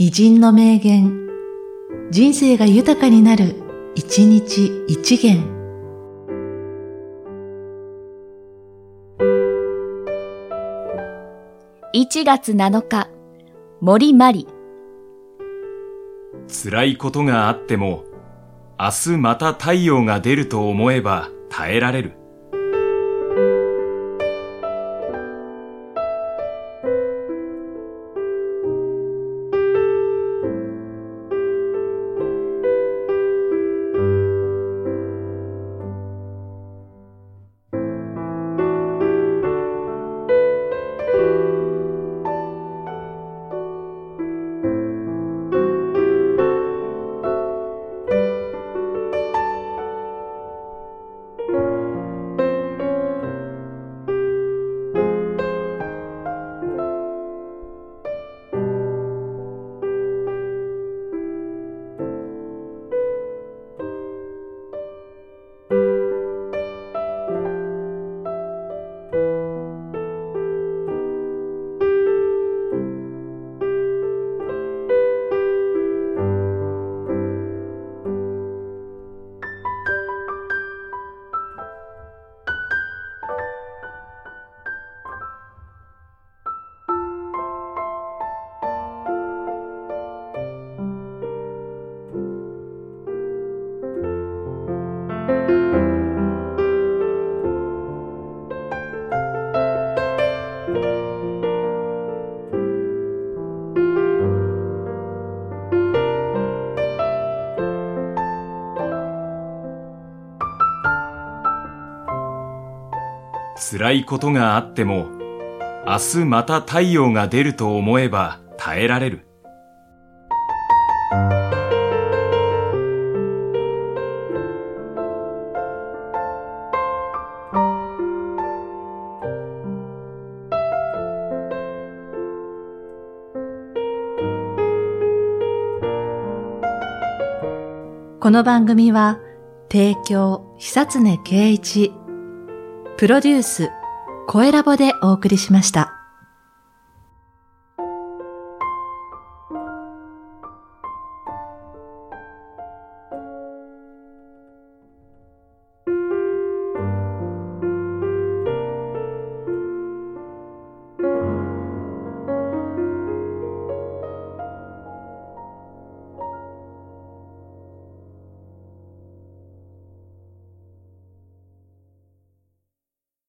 偉人の名言、人生が豊かになる、一日一元。1月7日、森まり。辛いことがあっても、明日また太陽が出ると思えば耐えられる。辛いことがあっても、明日また太陽が出ると思えば耐えられる。この番組は、提供、久常圭一、プロデュース、声ラボでお送りしました。